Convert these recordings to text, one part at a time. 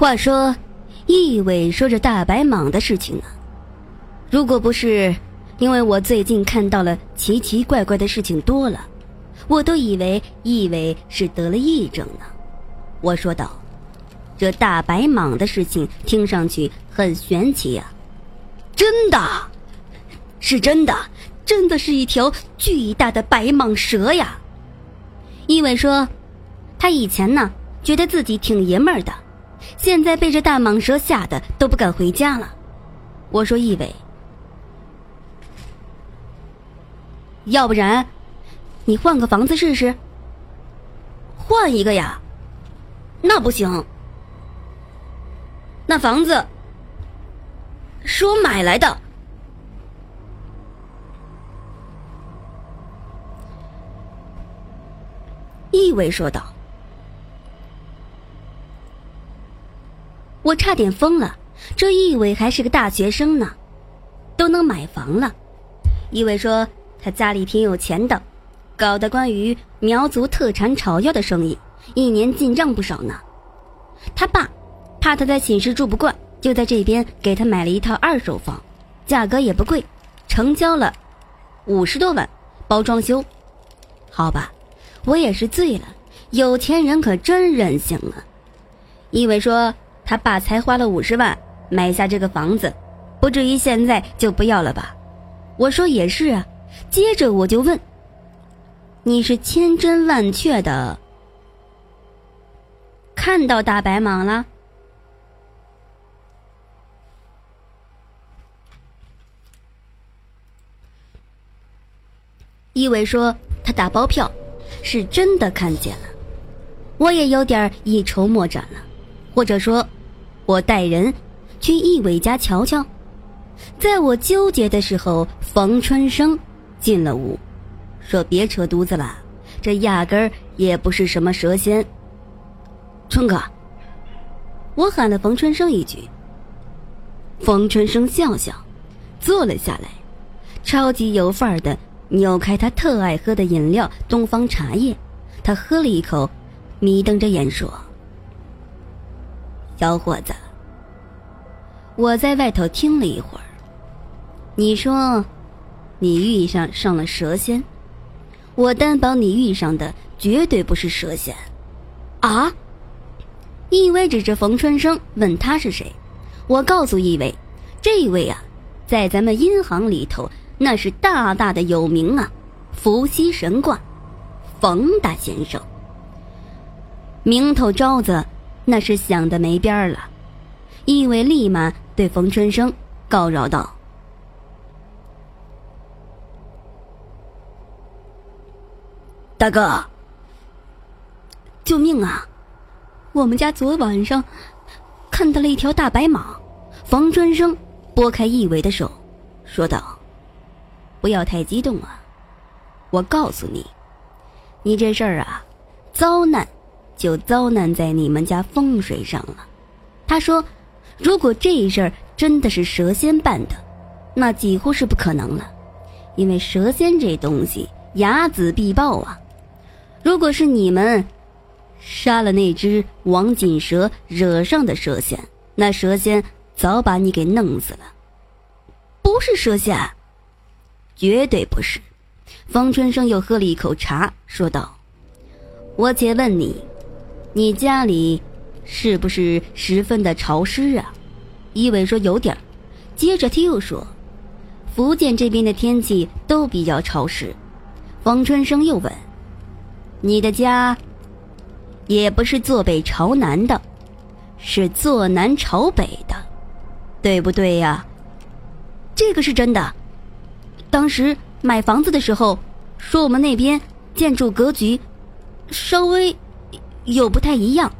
话说，易伟说着大白蟒的事情呢。如果不是因为我最近看到了奇奇怪怪的事情多了，我都以为易伟是得了癔症呢。我说道：“这大白蟒的事情听上去很玄奇呀。”真的，是真的，真的是一条巨大的白蟒蛇呀。易伟说：“他以前呢，觉得自己挺爷们儿的。”现在被这大蟒蛇吓得都不敢回家了。我说：“易伟，要不然你换个房子试试。”换一个呀？那不行。那房子是我买来的。易伟说道。我差点疯了，这易伟还是个大学生呢，都能买房了。易伟说他家里挺有钱的，搞的关于苗族特产草药的生意，一年进账不少呢。他爸怕他在寝室住不惯，就在这边给他买了一套二手房，价格也不贵，成交了五十多万，包装修。好吧，我也是醉了，有钱人可真任性啊。易伟说。他爸才花了五十万买下这个房子，不至于现在就不要了吧？我说也是啊。接着我就问：“你是千真万确的看到大白蟒了？”一伟说他打包票，是真的看见了。我也有点一筹莫展了，或者说。我带人去易伟家瞧瞧，在我纠结的时候，冯春生进了屋，说：“别扯犊子了，这压根儿也不是什么蛇仙。”春哥，我喊了冯春生一句。冯春生笑笑，坐了下来，超级有范儿的扭开他特爱喝的饮料东方茶叶，他喝了一口，眯瞪着眼说。小伙子，我在外头听了一会儿。你说，你遇上上了蛇仙，我担保你遇上的绝对不是蛇仙。啊！易威指着冯春生问他是谁，我告诉易威，这位啊，在咱们银行里头那是大大的有名啊，伏羲神卦，冯大先生，名头招子。那是想的没边儿了，易伟立马对冯春生告饶道：“大哥，救命啊！我们家昨晚上看到了一条大白蟒。”冯春生拨开易伟的手，说道：“不要太激动啊，我告诉你，你这事儿啊，遭难。”就遭难在你们家风水上了。他说：“如果这事儿真的是蛇仙办的，那几乎是不可能了，因为蛇仙这东西睚眦必报啊。如果是你们杀了那只王锦蛇惹上的蛇仙，那蛇仙早把你给弄死了。不是蛇仙，绝对不是。”方春生又喝了一口茶，说道：“我且问你。”你家里是不是十分的潮湿啊？一伟说有点接着他又说，福建这边的天气都比较潮湿。方春生又问，你的家也不是坐北朝南的，是坐南朝北的，对不对呀？这个是真的。当时买房子的时候，说我们那边建筑格局稍微。又不太一样。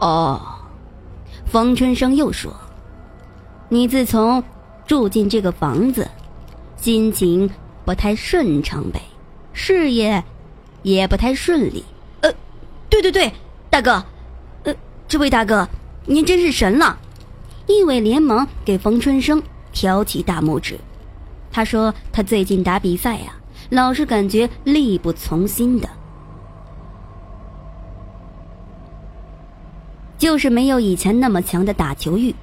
哦，冯春生又说：“你自从住进这个房子，心情不太顺畅呗，事业也不太顺利。”呃，对对对，大哥，呃，这位大哥，您真是神了！易伟连忙给冯春生挑起大拇指。他说：“他最近打比赛呀，老是感觉力不从心的。”就是没有以前那么强的打球欲，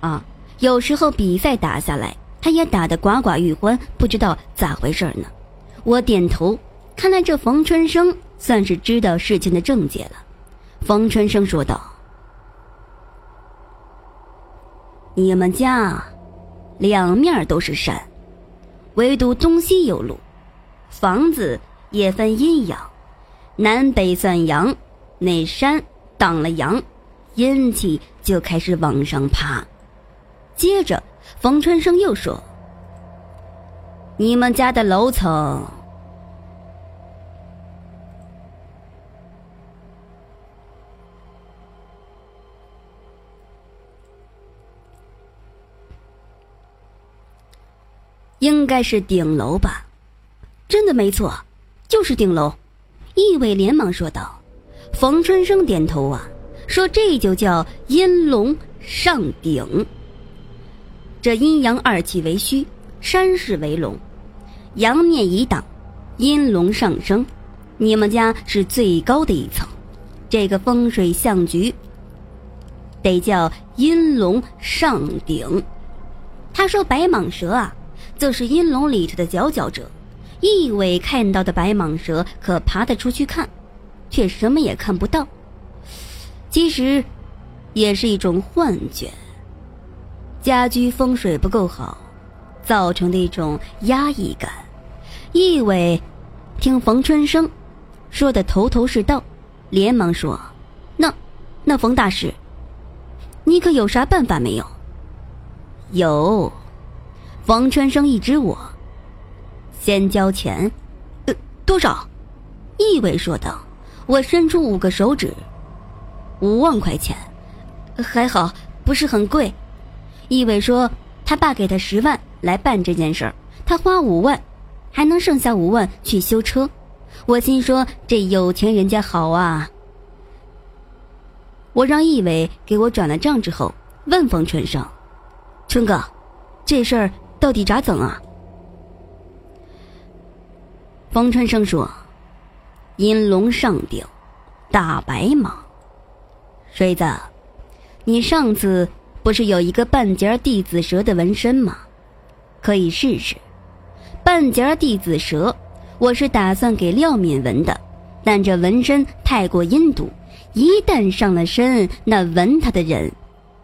啊，有时候比赛打下来，他也打得寡寡欲欢，不知道咋回事呢。我点头，看来这冯春生算是知道事情的症结了。冯春生说道：“你们家两面都是山，唯独东西有路，房子也分阴阳，南北算阳，那山挡了阳。”阴气就开始往上爬，接着冯春生又说：“你们家的楼层应该是顶楼吧？真的没错，就是顶楼。”易伟连忙说道。冯春生点头啊。说这就叫阴龙上顶。这阴阳二气为虚，山势为龙，阳面一挡，阴龙上升。你们家是最高的一层，这个风水象局得叫阴龙上顶。他说白蟒蛇啊，就是阴龙里头的佼佼者。一尾看到的白蟒蛇可爬得出去看，却什么也看不到。其实，也是一种幻觉。家居风水不够好，造成的一种压抑感。易伟听冯春生说的头头是道，连忙说：“那，那冯大师，你可有啥办法没有？”有，冯春生一指我：“先交钱。”呃，多少？易伟说道。我伸出五个手指。五万块钱，还好不是很贵。易伟说他爸给他十万来办这件事儿，他花五万，还能剩下五万去修车。我心说这有钱人家好啊。我让易伟给我转了账之后，问冯春生：“春哥，这事儿到底咋整啊？”冯春生说：“银龙上顶，大白马。”水子，你上次不是有一个半截地子蛇的纹身吗？可以试试。半截地子蛇，我是打算给廖敏纹的，但这纹身太过阴毒，一旦上了身，那纹他的人，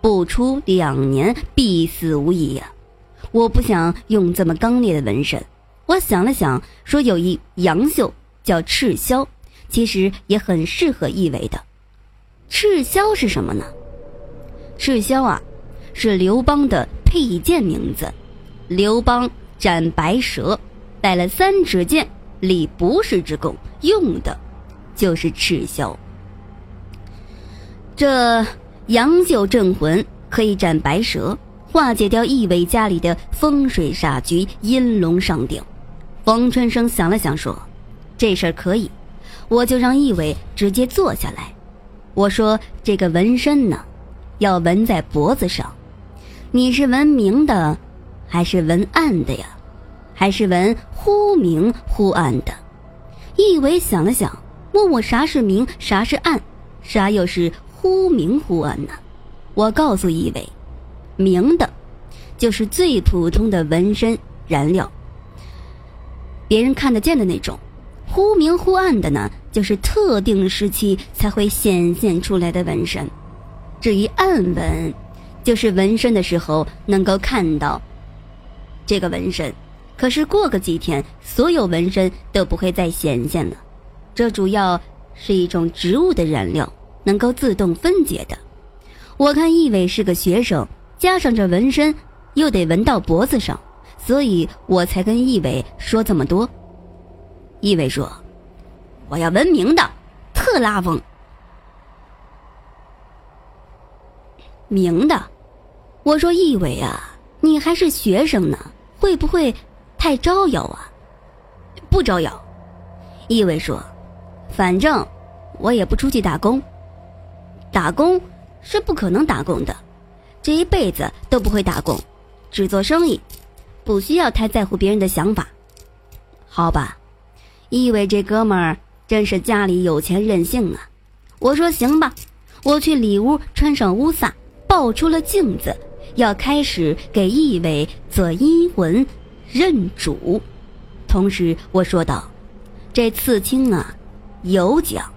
不出两年必死无疑呀。我不想用这么刚烈的纹身。我想了想，说有一阳绣叫赤霄，其实也很适合易伟的。赤霄是什么呢？赤霄啊，是刘邦的佩剑名字。刘邦斩白蛇，带了三尺剑，立不世之功，用的就是赤霄。这阳秀镇魂可以斩白蛇，化解掉易伟家里的风水煞局，阴龙上顶。冯春生想了想说：“这事儿可以，我就让易伟直接坐下来。”我说：“这个纹身呢，要纹在脖子上。你是纹明的，还是纹暗的呀？还是纹忽明忽暗的？”易伟想了想，问我：“啥是明？啥是暗？啥又是忽明忽暗呢？”我告诉易伟：“明的，就是最普通的纹身燃料，别人看得见的那种；忽明忽暗的呢？”就是特定时期才会显现出来的纹身，至于暗纹，就是纹身的时候能够看到这个纹身，可是过个几天，所有纹身都不会再显现了。这主要是一种植物的染料，能够自动分解的。我看易伟是个学生，加上这纹身又得纹到脖子上，所以我才跟易伟说这么多。易伟说。我要文明的，特拉风。明的，我说易伟啊，你还是学生呢，会不会太招摇啊？不招摇。易伟说：“反正我也不出去打工，打工是不可能打工的，这一辈子都不会打工，只做生意，不需要太在乎别人的想法，好吧？”易伟这哥们儿。真是家里有钱任性啊！我说行吧，我去里屋穿上乌萨，抱出了镜子，要开始给义伟做阴魂认主。同时我说道：“这刺青啊，有讲，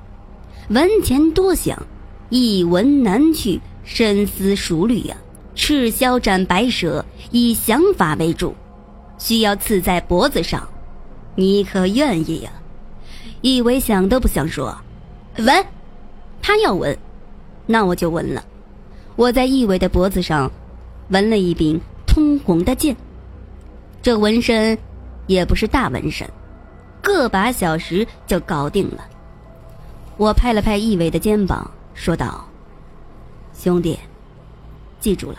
闻钱多想，一闻难去，深思熟虑呀。赤霄斩白蛇，以想法为主，需要刺在脖子上，你可愿意呀？”义伟想都不想说：“闻。”他要闻。那我就闻了，我在易伟的脖子上纹了一柄通红的剑。这纹身也不是大纹身，个把小时就搞定了。我拍了拍易伟的肩膀，说道：“兄弟，记住了，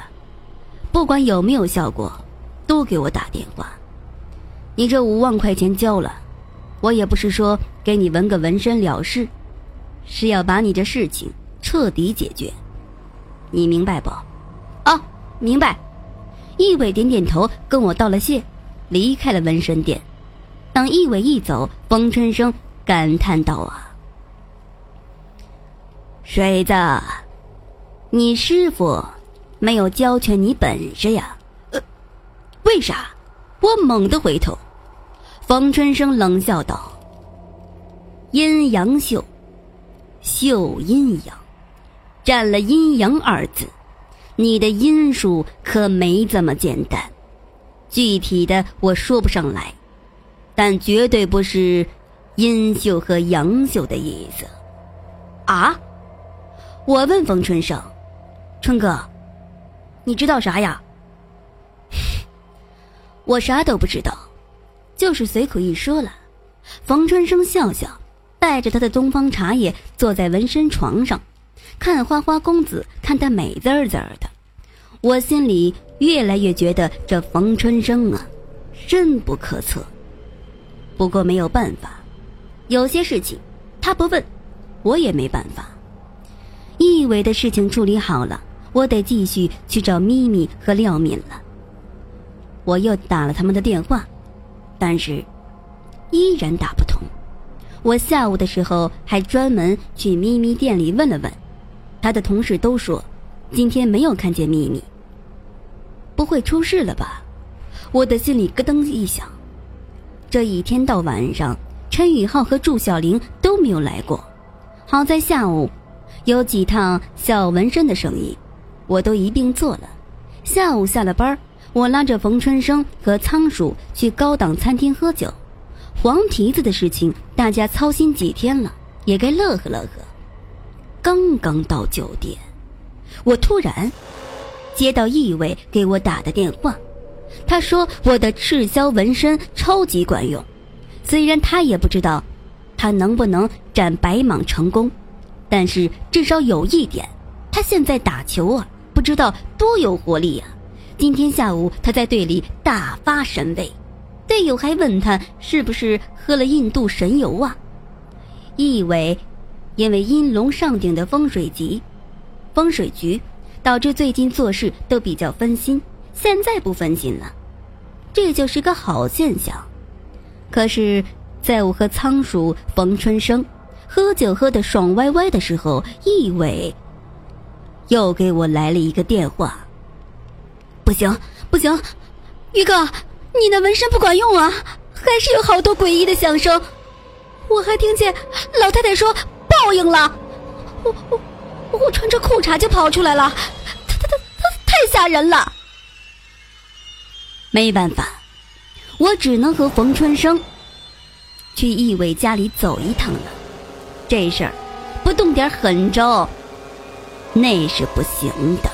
不管有没有效果，都给我打电话。你这五万块钱交了，我也不是说给你纹个纹身了事，是要把你这事情。”彻底解决，你明白不？哦，明白。易伟点点头，跟我道了谢，离开了纹身店。当易伟一走，风春生感叹道：“啊，水子，你师傅没有教全你本事呀？呃，为啥？”我猛地回头，冯春生冷笑道：“阴阳秀，秀阴阳。”占了阴阳二字，你的阴术可没这么简单。具体的我说不上来，但绝对不是阴秀和阳秀的意思。啊！我问冯春生：“春哥，你知道啥呀？” 我啥都不知道，就是随口一说了。冯春生笑笑，带着他的东方茶叶坐在纹身床上。看花花公子看得美滋滋的，我心里越来越觉得这冯春生啊，深不可测。不过没有办法，有些事情他不问，我也没办法。易伟的事情处理好了，我得继续去找咪咪和廖敏了。我又打了他们的电话，但是依然打不通。我下午的时候还专门去咪咪店里问了问。他的同事都说，今天没有看见咪咪。不会出事了吧？我的心里咯噔一响。这一天到晚上，陈宇浩和祝小玲都没有来过。好在下午有几趟小纹身的生意，我都一并做了。下午下了班，我拉着冯春生和仓鼠去高档餐厅喝酒。黄蹄子的事情，大家操心几天了，也该乐呵乐呵。刚刚到酒店，我突然接到易伟给我打的电话。他说我的赤霄纹身超级管用，虽然他也不知道他能不能斩白蟒成功，但是至少有一点，他现在打球啊，不知道多有活力呀。今天下午他在队里大发神威，队友还问他是不是喝了印度神油啊？易伟。因为阴龙上顶的风水局，风水局导致最近做事都比较分心，现在不分心了，这就是个好现象。可是，在我和仓鼠冯春生喝酒喝得爽歪歪的时候，易伟又给我来了一个电话。不行，不行，于哥，你的纹身不管用啊，还是有好多诡异的响声，我还听见老太太说。报应了，我我我穿着裤衩就跑出来了，他他他他太吓人了。没办法，我只能和冯春生去易伟家里走一趟了。这事儿不动点狠招，那是不行的。